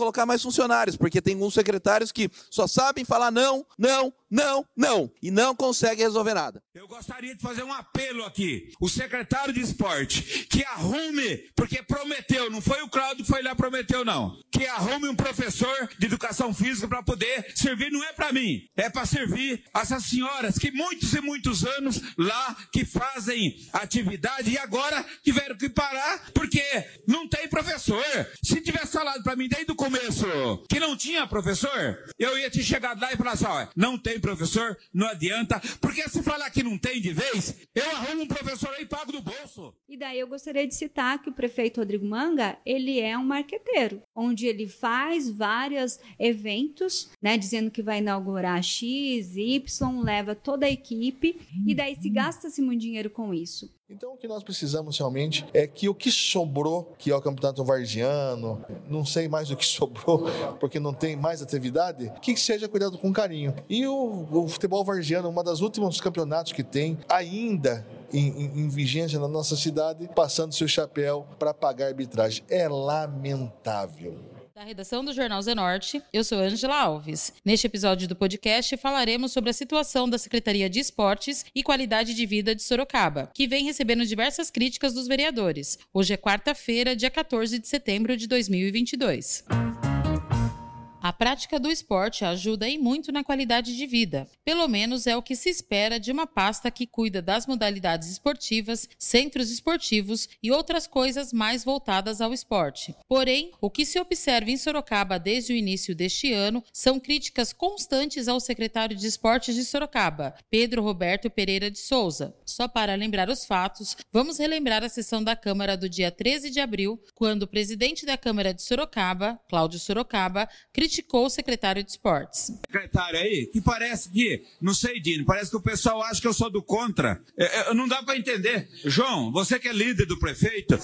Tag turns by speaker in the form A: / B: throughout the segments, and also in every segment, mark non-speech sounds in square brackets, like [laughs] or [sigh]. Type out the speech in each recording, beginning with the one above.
A: colocar mais funcionários, porque tem alguns secretários que só sabem falar não, não, não, não, e não conseguem resolver nada.
B: Eu gostaria de fazer um apelo aqui. O secretário de esporte, que arrume, porque prometeu, não foi o Claudio que foi lá prometeu, não. Que arrume um professor de educação física para poder servir, não é para mim, é para servir essas senhoras que muitos e muitos anos lá que fazem atividade e agora tiveram que parar porque não tem professor. Se tivesse falado para mim desde o começo que não tinha professor, eu ia te chegar lá e falar assim: ó, não tem professor, não adianta, porque se falar que não tem de vez, eu arrumo um professor aí e pago do bolso.
C: E daí eu gostaria de citar que o prefeito Rodrigo Manga, ele é um marqueteiro, onde ele faz vários eventos, né, dizendo que vai inaugurar X, Y, leva toda a equipe e daí se gasta-se muito dinheiro com isso.
D: Então o que nós precisamos realmente é que o que sobrou, que é o campeonato vargiano, não sei mais o que [laughs] sobrou, porque não tem mais atividade, que seja cuidado com carinho. E o, o futebol vargiano, uma das últimos campeonatos que tem, ainda em, em, em, vigência na nossa cidade, passando seu chapéu para pagar arbitragem. É lamentável.
E: Da redação do Jornal Zenorte, eu sou Angela Alves. Neste episódio do podcast falaremos sobre a situação da Secretaria de Esportes e Qualidade de Vida de Sorocaba, que vem recebendo diversas críticas dos vereadores. Hoje é quarta-feira, dia 14 de setembro de 2022. A prática do esporte ajuda e muito na qualidade de vida. Pelo menos é o que se espera de uma pasta que cuida das modalidades esportivas, centros esportivos e outras coisas mais voltadas ao esporte. Porém, o que se observa em Sorocaba desde o início deste ano são críticas constantes ao secretário de Esportes de Sorocaba, Pedro Roberto Pereira de Souza. Só para lembrar os fatos, vamos relembrar a sessão da Câmara do dia 13 de abril, quando o presidente da Câmara de Sorocaba, Cláudio Sorocaba, criticou criticou o secretário de esportes.
B: Secretário aí, que parece que, não sei, Dino, parece que o pessoal acha que eu sou do contra. É, é, não dá para entender. João, você que é líder do prefeito,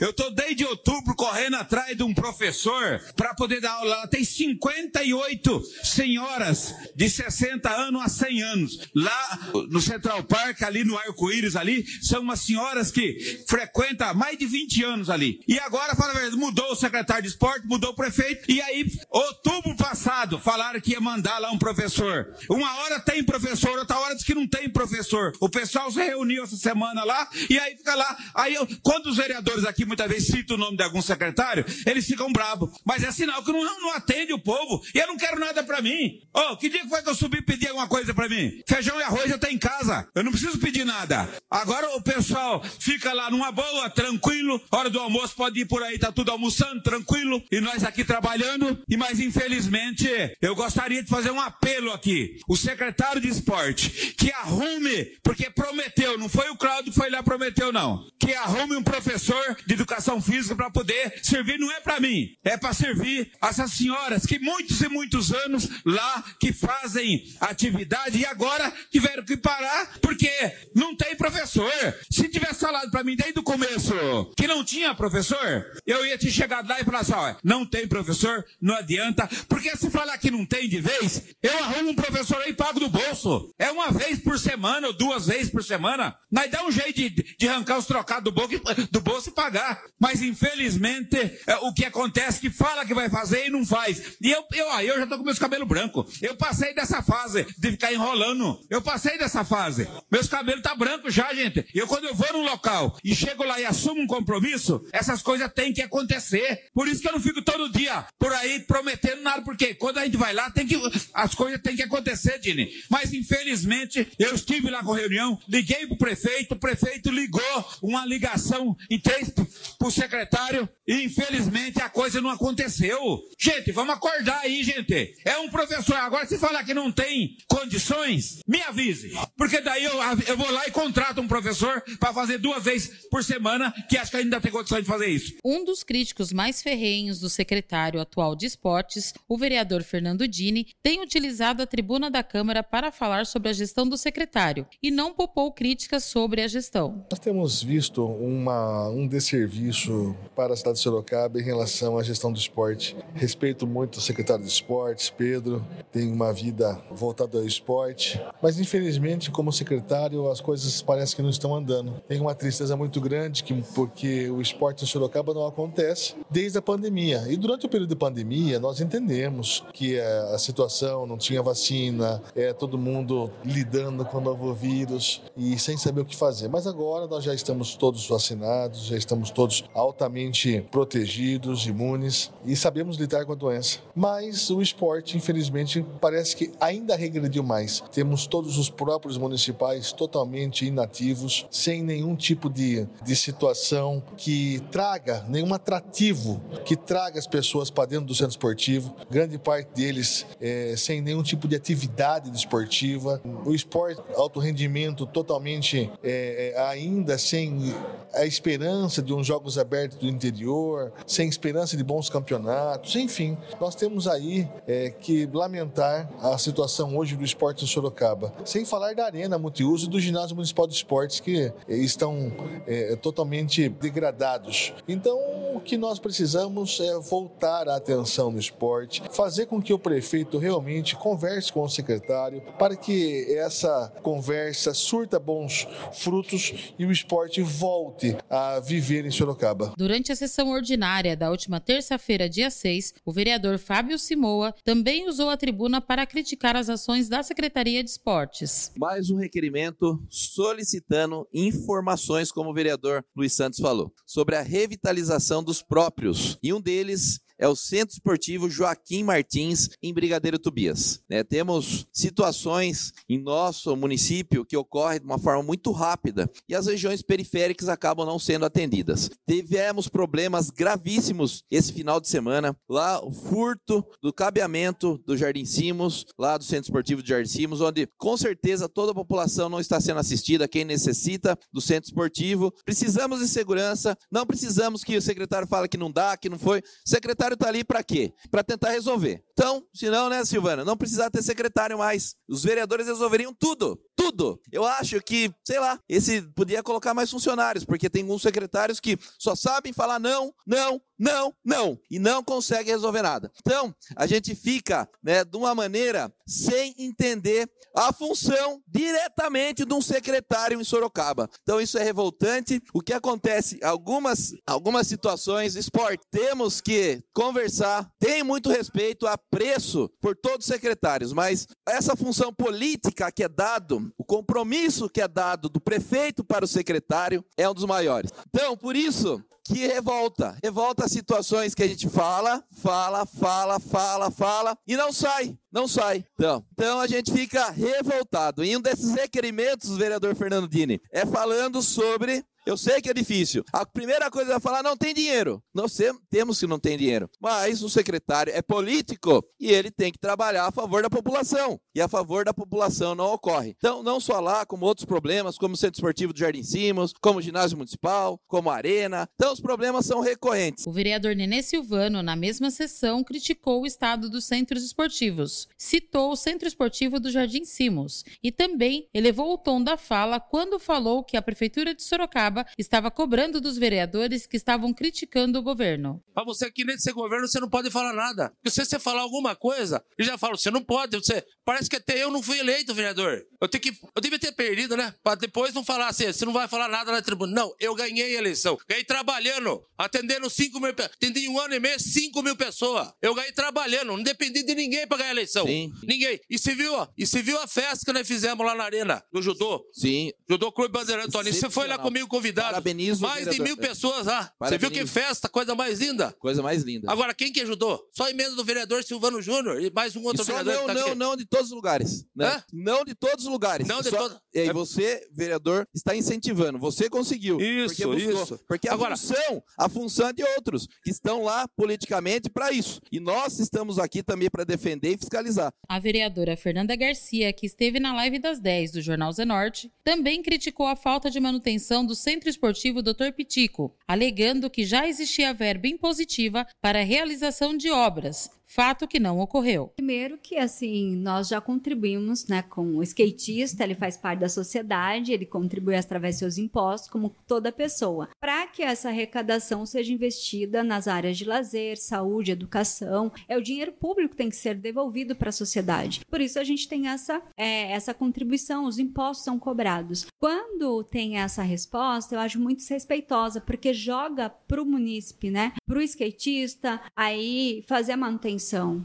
B: eu tô desde outubro correndo atrás de um professor para poder dar aula. Tem 58 senhoras de 60 anos a 100 anos. Lá no Central Park, ali no Arco-Íris, ali, são umas senhoras que frequentam há mais de 20 anos ali. E agora, fala a verdade, mudou o secretário de esporte, mudou o prefeito, e aí, outubro outubro passado, falaram que ia mandar lá um professor. Uma hora tem professor, outra hora diz que não tem professor. O pessoal se reuniu essa semana lá e aí fica lá. Aí, eu, quando os vereadores aqui muitas vezes citam o nome de algum secretário, eles ficam bravos. Mas é sinal que não, não atende o povo. E eu não quero nada para mim. Oh, que dia que foi que eu subi e pedi alguma coisa para mim? Feijão e arroz eu tenho em casa. Eu não preciso pedir nada. Agora o pessoal fica lá numa boa, tranquilo. Hora do almoço pode ir por aí, tá tudo almoçando, tranquilo. E nós aqui trabalhando. E mais infelizmente Infelizmente, eu gostaria de fazer um apelo aqui. O secretário de esporte, que arrume, porque prometeu, não foi o Claudio que foi lá prometeu, não. Que arrume um professor de educação física para poder servir, não é para mim, é para servir essas senhoras que muitos e muitos anos lá que fazem atividade e agora tiveram que parar porque não tem professor. Se tivesse falado para mim desde o começo que não tinha professor, eu ia te chegar lá e falar assim: ó, não tem professor, não adianta, porque se falar que não tem de vez, eu arrumo um professor aí e pago do bolso. É uma vez por semana ou duas vezes por semana. Nós dá um jeito de, de arrancar os trocados do bolso, do bolso e pagar. Mas infelizmente, é, o que acontece é que fala que vai fazer e não faz. E eu, eu, eu já tô com meus cabelos brancos. Eu passei dessa fase de ficar enrolando. Eu passei dessa fase. Meus cabelos tá brancos já, gente. Eu quando eu vou num local e chego lá e assumo um compromisso, essas coisas têm que acontecer. Por isso que eu não fico todo dia por aí prometendo nada, porque quando a gente vai lá, tem que, as coisas têm que acontecer, Dini. Mas infelizmente, eu estive lá com reunião, liguei pro prefeito, o prefeito ligou uma ligação em três pro secretário, e infelizmente a coisa não aconteceu. Gente, vamos acordar aí, gente. É um professor. Agora, se falar que não tem condições, me avise. Porque daí eu, eu vou lá e contrato um professor para fazer duas vezes por semana, que acho que ainda tem condições de fazer isso.
E: Um dos críticos mais ferrenhos do secretário atual de esportes O vereador Fernando Dini tem utilizado a tribuna da Câmara para falar sobre a gestão do secretário e não popou críticas sobre a gestão.
D: Nós temos visto uma, um desserviço para a cidade de Sorocaba em relação à gestão do esporte. Respeito muito o secretário de esportes, Pedro, tem uma vida voltada ao esporte, mas infelizmente, como secretário, as coisas parecem que não estão andando. Tem uma tristeza muito grande que, porque o esporte em Sorocaba não acontece desde a pandemia. E durante o período de pandemia, nós entendemos que a situação não tinha vacina, é todo mundo lidando com o novo vírus e sem saber o que fazer. Mas agora nós já estamos todos vacinados, já estamos todos altamente protegidos, imunes e sabemos lidar com a doença. Mas o esporte, infelizmente, parece que ainda regrediu mais. Temos todos os próprios municipais totalmente inativos, sem nenhum tipo de, de situação que traga nenhum atrativo, que traga as pessoas para dentro do centro esportivo. Grande parte deles é, sem nenhum tipo de atividade desportiva. O esporte alto rendimento totalmente é, é, ainda sem a esperança de uns jogos abertos do interior, sem esperança de bons campeonatos, enfim, nós temos aí é, que lamentar a situação hoje do esporte em Sorocaba. Sem falar da arena multiuso e do ginásio municipal de esportes que é, estão é, totalmente degradados. Então, o que nós precisamos é voltar a atenção no esporte, fazer com que o prefeito realmente converse com o secretário para que essa conversa surta bons frutos e o esporte volte a viver em Sorocaba.
E: Durante a sessão ordinária da última terça-feira, dia 6, o vereador Fábio Simoa também usou a tribuna para criticar as ações da Secretaria de Esportes.
A: Mais um requerimento solicitando informações, como o vereador Luiz Santos falou, sobre a revitalização dos próprios. E um deles é o Centro Esportivo Joaquim Martins, em Brigadeiro Tobias. É, temos situações em nosso município que ocorrem de uma forma muito rápida e as regiões periféricas acabam não sendo atendidas. Tivemos problemas gravíssimos esse final de semana. Lá, o furto do cabeamento do Jardim Simos, lá do Centro Esportivo de Jardim Simos, onde com certeza toda a população não está sendo assistida, quem necessita do centro esportivo. Precisamos de segurança, não precisamos que o secretário fale que não dá, que não foi. O secretário está ali para quê? Para tentar resolver. Então, senão, né, Silvana, não precisar ter secretário mais. Os vereadores resolveriam tudo, tudo. Eu acho que, sei lá, esse podia colocar mais funcionários, porque tem alguns secretários que só sabem falar não, não, não, não, e não conseguem resolver nada. Então, a gente fica, né, de uma maneira sem entender a função diretamente de um secretário em Sorocaba. Então, isso é revoltante. O que acontece? Algumas, algumas situações, esporte, temos que conversar, tem muito respeito, apreço por todos os secretários, mas essa função política que é dado, o compromisso que é dado do prefeito para o secretário é um dos maiores. Então, por isso, que revolta. Revolta as situações que a gente fala, fala, fala, fala, fala e não sai. Não sai. Então, então a gente fica revoltado. E um desses requerimentos, vereador Fernando Dini, é falando sobre eu sei que é difícil. A primeira coisa é falar não tem dinheiro. Nós temos que não tem dinheiro. Mas o secretário é político e ele tem que trabalhar a favor da população. E a favor da população não ocorre. Então, não só lá, como outros problemas, como o Centro Esportivo do Jardim Simos, como o ginásio municipal, como a arena. Então, os problemas são recorrentes.
E: O vereador Nenê Silvano, na mesma sessão, criticou o estado dos centros esportivos. Citou o Centro Esportivo do Jardim Simos e também elevou o tom da fala quando falou que a Prefeitura de Sorocaba estava cobrando dos vereadores que estavam criticando o governo.
F: Para você aqui nesse governo, você não pode falar nada. Porque se você falar alguma coisa, ele já fala, você não pode. Você, parece que até eu não fui eleito vereador. Eu tenho que, eu devia ter perdido, né? Para depois não falar assim, você não vai falar nada na tribuna. Não, eu ganhei a eleição. Ganhei trabalhando, atendendo 5 mil pessoas. Atendi um ano e meio, 5 mil pessoas. Eu ganhei trabalhando, não dependi de ninguém para ganhar a eleição. Sim. Ninguém. E se viu, ó, e se viu a festa que nós fizemos lá na arena, no judô.
A: Sim.
F: Judô Clube Bandeirante Tony. Você foi lá comigo convidado.
A: Parabenizo
F: Mais de mil pessoas lá. Você viu que festa, coisa mais linda.
A: Coisa mais linda.
F: Agora, quem que ajudou? Só a emenda do vereador Silvano Júnior e mais um outro vereador.
A: Não,
F: tá
A: não,
F: aqui.
A: não de todos os lugares. Né? Não de todos os lugares.
F: Não de
A: Só...
F: todos.
A: E aí você, vereador, está incentivando. Você conseguiu.
F: Isso,
A: porque buscou.
F: isso.
A: Porque a
F: Agora...
A: função, a função é de outros que estão lá politicamente para isso. E nós estamos aqui também para defender e fiscalizar.
E: A vereadora Fernanda Garcia, que esteve na live das 10 do Jornal Zenorte, também criticou a falta de manutenção do Centro Esportivo Dr. Pitico, alegando que já existia verba impositiva para a realização de obras, fato que não ocorreu.
C: Primeiro que assim, nós já contribuímos, né, com o skatista, ele faz parte da sociedade, ele contribui através de seus impostos, como toda pessoa, para que essa arrecadação seja investida nas áreas de lazer, saúde, educação, é o dinheiro público que tem que ser devolvido para a sociedade. Por isso a gente tem essa é, essa contribuição, os impostos são cobrados. Quando tem essa resposta, eu acho muito desrespeitosa, porque joga para o munícipe, né, para o skatista, aí fazer a manutenção.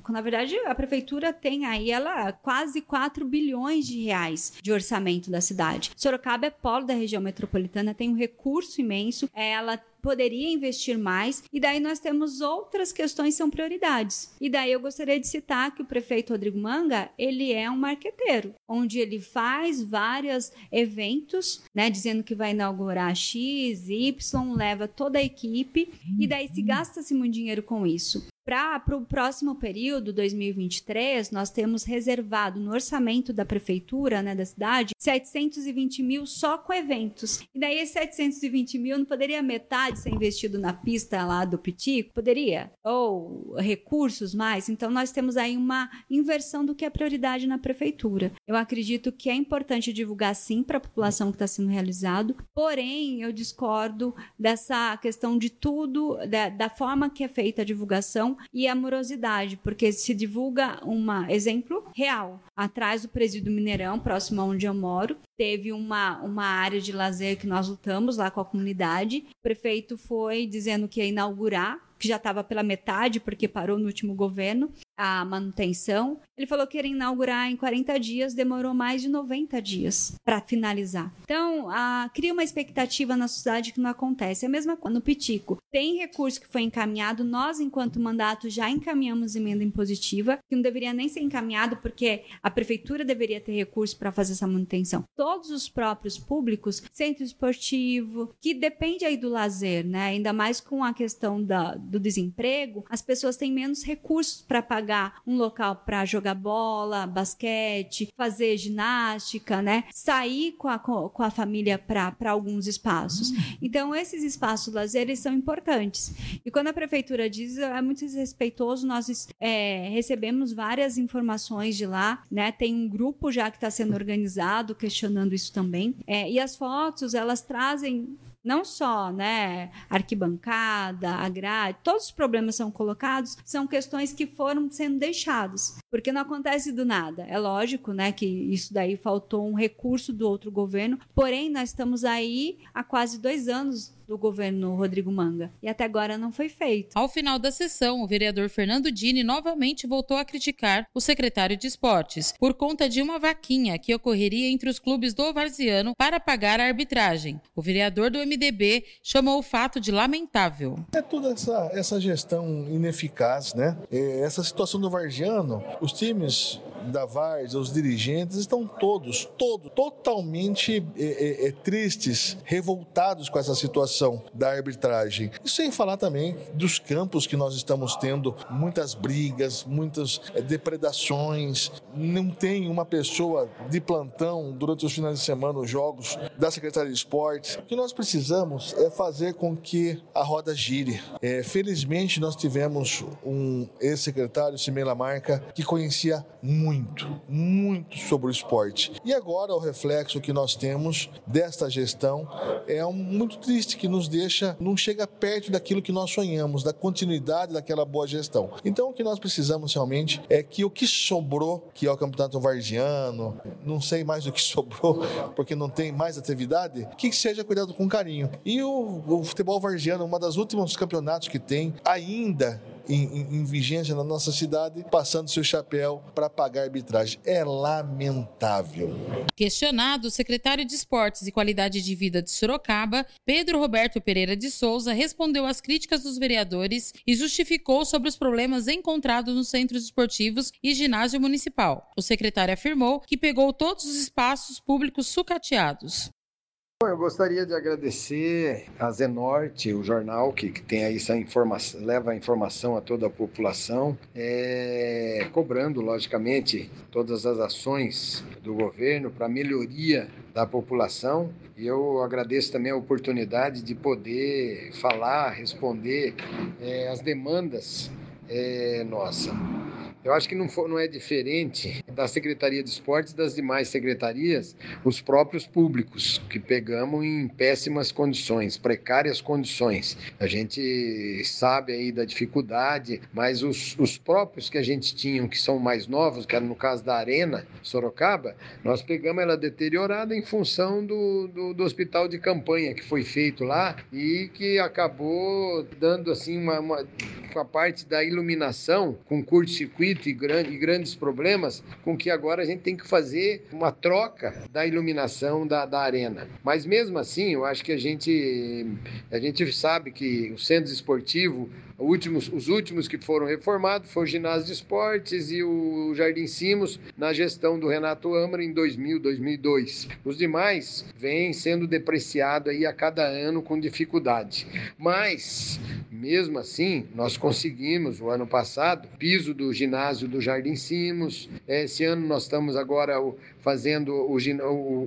C: Na verdade, a prefeitura tem aí ela quase 4 bilhões de reais de orçamento da cidade. Sorocaba é polo da região metropolitana, tem um recurso imenso, ela poderia investir mais, e daí nós temos outras questões que são prioridades. E daí eu gostaria de citar que o prefeito Rodrigo Manga, ele é um marqueteiro, onde ele faz vários eventos, né, dizendo que vai inaugurar X, Y, leva toda a equipe, e daí se gasta-se muito dinheiro com isso. Para o próximo período, 2023, nós temos reservado no orçamento da prefeitura, né, da cidade, 720 mil só com eventos. E daí, esses 720 mil não poderia metade ser investido na pista lá do Pitico? Poderia? Ou recursos mais? Então, nós temos aí uma inversão do que é prioridade na prefeitura. Eu acredito que é importante divulgar sim para a população que está sendo realizado, porém, eu discordo dessa questão de tudo, da, da forma que é feita a divulgação e amorosidade, porque se divulga um exemplo real. Atrás do presídio Mineirão, próximo a onde eu moro, teve uma, uma área de lazer que nós lutamos lá com a comunidade. O prefeito foi dizendo que ia inaugurar que já estava pela metade, porque parou no último governo, a manutenção. Ele falou que ia inaugurar em 40 dias, demorou mais de 90 dias para finalizar. Então, a, cria uma expectativa na sociedade que não acontece. É a mesma coisa no Pitico. Tem recurso que foi encaminhado, nós, enquanto mandato, já encaminhamos emenda impositiva, que não deveria nem ser encaminhado, porque a prefeitura deveria ter recurso para fazer essa manutenção. Todos os próprios públicos, centro esportivo, que depende aí do lazer, né? Ainda mais com a questão da, do desemprego, as pessoas têm menos recursos para pagar um local para jogar bola, basquete, fazer ginástica, né? Sair com a, com a família para alguns espaços. Então, esses espaços lazer eles são importantes. E quando a prefeitura diz, é muito desrespeitoso, nós é, recebemos várias informações de lá, né? Tem um grupo já que está sendo organizado questionando isso também. É, e as fotos, elas trazem não só, né, arquibancada, a grade, todos os problemas são colocados, são questões que foram sendo deixadas, porque não acontece do nada. É lógico, né, que isso daí faltou um recurso do outro governo, porém nós estamos aí há quase dois anos do governo Rodrigo Manga. E até agora não foi feito.
E: Ao final da sessão, o vereador Fernando Dini novamente voltou a criticar o secretário de esportes por conta de uma vaquinha que ocorreria entre os clubes do Varziano para pagar a arbitragem. O vereador do MDB chamou o fato de lamentável.
D: É toda essa, essa gestão ineficaz, né? É, essa situação do Varziano, os times da Várzea, os dirigentes estão todos, todos, totalmente é, é, tristes, revoltados com essa situação da arbitragem. E sem falar também dos campos que nós estamos tendo muitas brigas, muitas depredações. Não tem uma pessoa de plantão durante os finais de semana, os jogos da Secretaria de Esportes. O que nós precisamos é fazer com que a roda gire. É, felizmente, nós tivemos um ex-secretário, Simela Marca, que conhecia muito muito, muito sobre o esporte. E agora o reflexo que nós temos desta gestão é um, muito triste que nos deixa, não chega perto daquilo que nós sonhamos, da continuidade daquela boa gestão. Então o que nós precisamos realmente é que o que sobrou, que é o campeonato varziano, não sei mais o que [laughs] sobrou, porque não tem mais atividade, que seja cuidado com carinho. E o, o futebol varziano, uma das últimos campeonatos que tem, ainda em, em, em vigência na nossa cidade, passando seu chapéu para pagar arbitragem. É lamentável.
E: Questionado, o secretário de Esportes e Qualidade de Vida de Sorocaba, Pedro Roberto Pereira de Souza, respondeu às críticas dos vereadores e justificou sobre os problemas encontrados nos centros esportivos e ginásio municipal. O secretário afirmou que pegou todos os espaços públicos sucateados.
G: Bom, eu gostaria de agradecer a Zenorte, o jornal que, que tem aí essa informação, leva a informação a toda a população, é, cobrando, logicamente, todas as ações do governo para melhoria da população. E eu agradeço também a oportunidade de poder falar, responder é, as demandas é nossa. Eu acho que não, for, não é diferente da Secretaria de Esportes e das demais secretarias, os próprios públicos, que pegamos em péssimas condições, precárias condições. A gente sabe aí da dificuldade, mas os, os próprios que a gente tinha, que são mais novos, que era no caso da Arena Sorocaba, nós pegamos ela deteriorada em função do, do, do hospital de campanha que foi feito lá e que acabou dando assim uma, uma, uma parte da iluminação com curto-circuito e, grande, e grandes problemas, com que agora a gente tem que fazer uma troca da iluminação da, da arena. Mas mesmo assim, eu acho que a gente, a gente sabe que o centro esportivo Últimos, os últimos que foram reformados foi o Ginásio de Esportes e o Jardim Simos, na gestão do Renato Amara em 2000, 2002. Os demais vêm sendo depreciados aí a cada ano com dificuldade. Mas, mesmo assim, nós conseguimos, o ano passado, piso do ginásio do Jardim Simos. Esse ano nós estamos agora fazendo o,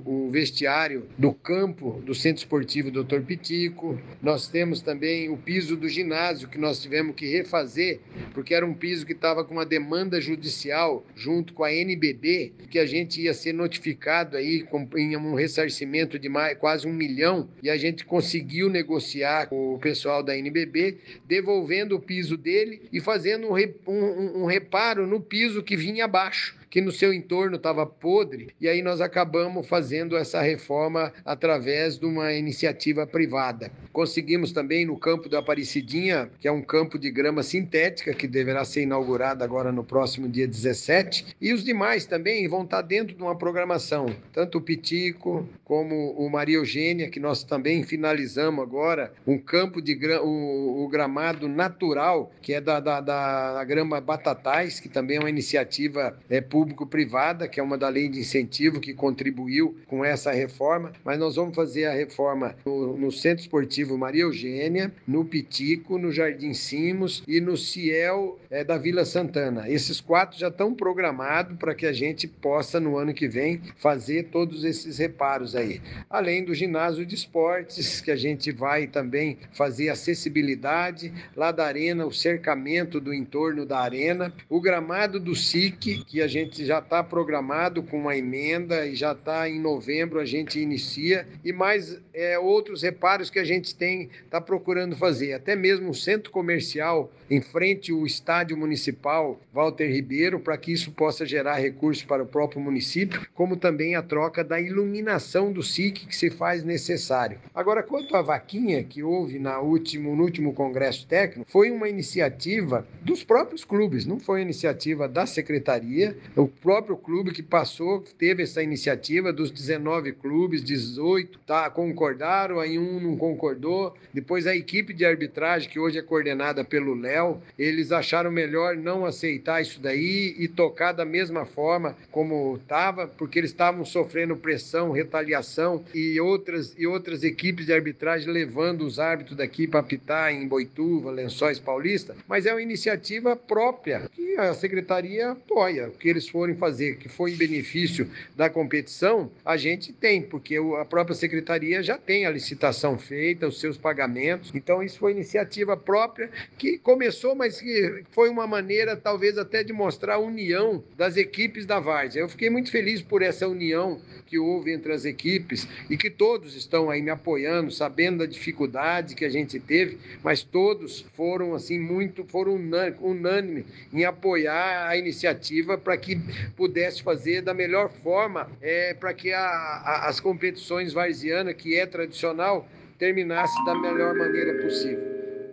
G: o, vestiário do campo do Centro Esportivo Dr. Pitico. Nós temos também o piso do ginásio que nós tivemos que refazer, porque era um piso que estava com uma demanda judicial junto com a NBB, que a gente ia ser notificado aí com um ressarcimento de mais, quase um milhão, e a gente conseguiu negociar com o pessoal da NBB, devolvendo o piso dele e fazendo um, um, um reparo no piso que vinha abaixo que no seu entorno estava podre, e aí nós acabamos fazendo essa reforma através de uma iniciativa privada. Conseguimos também no campo da Aparecidinha, que é um campo de grama sintética, que deverá ser inaugurado agora no próximo dia 17, e os demais também vão estar dentro de uma programação, tanto o Pitico como o Maria Eugênia, que nós também finalizamos agora, um campo de gra... o, o gramado natural, que é da, da, da grama Batatais, que também é uma iniciativa é, público-privada, que é uma da lei de incentivo que contribuiu com essa reforma, mas nós vamos fazer a reforma no, no Centro Esportivo Maria Eugênia, no Pitico, no Jardim Simos e no Ciel é, da Vila Santana. Esses quatro já estão programados para que a gente possa, no ano que vem, fazer todos esses reparos aí. Além do ginásio de esportes, que a gente vai também fazer acessibilidade, lá da arena, o cercamento do entorno da arena, o gramado do SIC, que a gente gente já está programado com uma emenda e já está em novembro a gente inicia e mais é, outros reparos que a gente tem está procurando fazer, até mesmo um centro comercial em frente ao estádio municipal Walter Ribeiro para que isso possa gerar recursos para o próprio município, como também a troca da iluminação do SIC que se faz necessário. Agora, quanto à vaquinha que houve na último, no último congresso técnico, foi uma iniciativa dos próprios clubes, não foi iniciativa da secretaria, o próprio clube que passou teve essa iniciativa dos 19 clubes, 18 tá, concordaram, aí um não concordou. Depois a equipe de arbitragem, que hoje é coordenada pelo Léo, eles acharam melhor não aceitar isso daí e tocar da mesma forma como estava, porque eles estavam sofrendo pressão, retaliação e outras, e outras equipes de arbitragem levando os árbitros daqui para apitar em Boituva, Lençóis Paulista. Mas é uma iniciativa própria que a secretaria apoia, que eles forem fazer que for em benefício da competição, a gente tem, porque a própria secretaria já tem a licitação feita, os seus pagamentos. Então, isso foi iniciativa própria que começou, mas que foi uma maneira, talvez, até de mostrar a união das equipes da Várzea. Eu fiquei muito feliz por essa união que houve entre as equipes e que todos estão aí me apoiando, sabendo da dificuldade que a gente teve, mas todos foram assim muito foram unânime em apoiar a iniciativa para que pudesse fazer da melhor forma é, para que a, a, as competições varzianas, que é tradicional, terminasse da melhor maneira possível.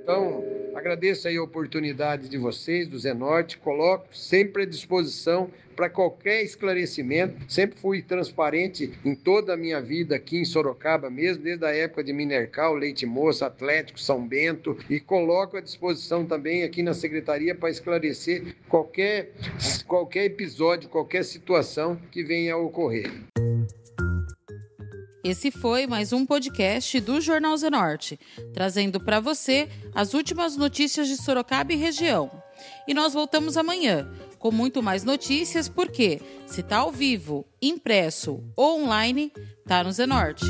G: Então, agradeço aí a oportunidade de vocês, do Zenorte, coloco sempre à disposição para qualquer esclarecimento. Sempre fui transparente em toda a minha vida aqui em Sorocaba mesmo, desde a época de Minercal, Leite Moça, Atlético, São Bento, e coloco à disposição também aqui na secretaria para esclarecer qualquer, qualquer episódio, qualquer situação que venha a ocorrer.
E: Esse foi mais um podcast do Jornal Zenorte, trazendo para você as últimas notícias de Sorocaba e região. E nós voltamos amanhã com muito mais notícias, porque se tá ao vivo, impresso ou online, tá no Zenorte.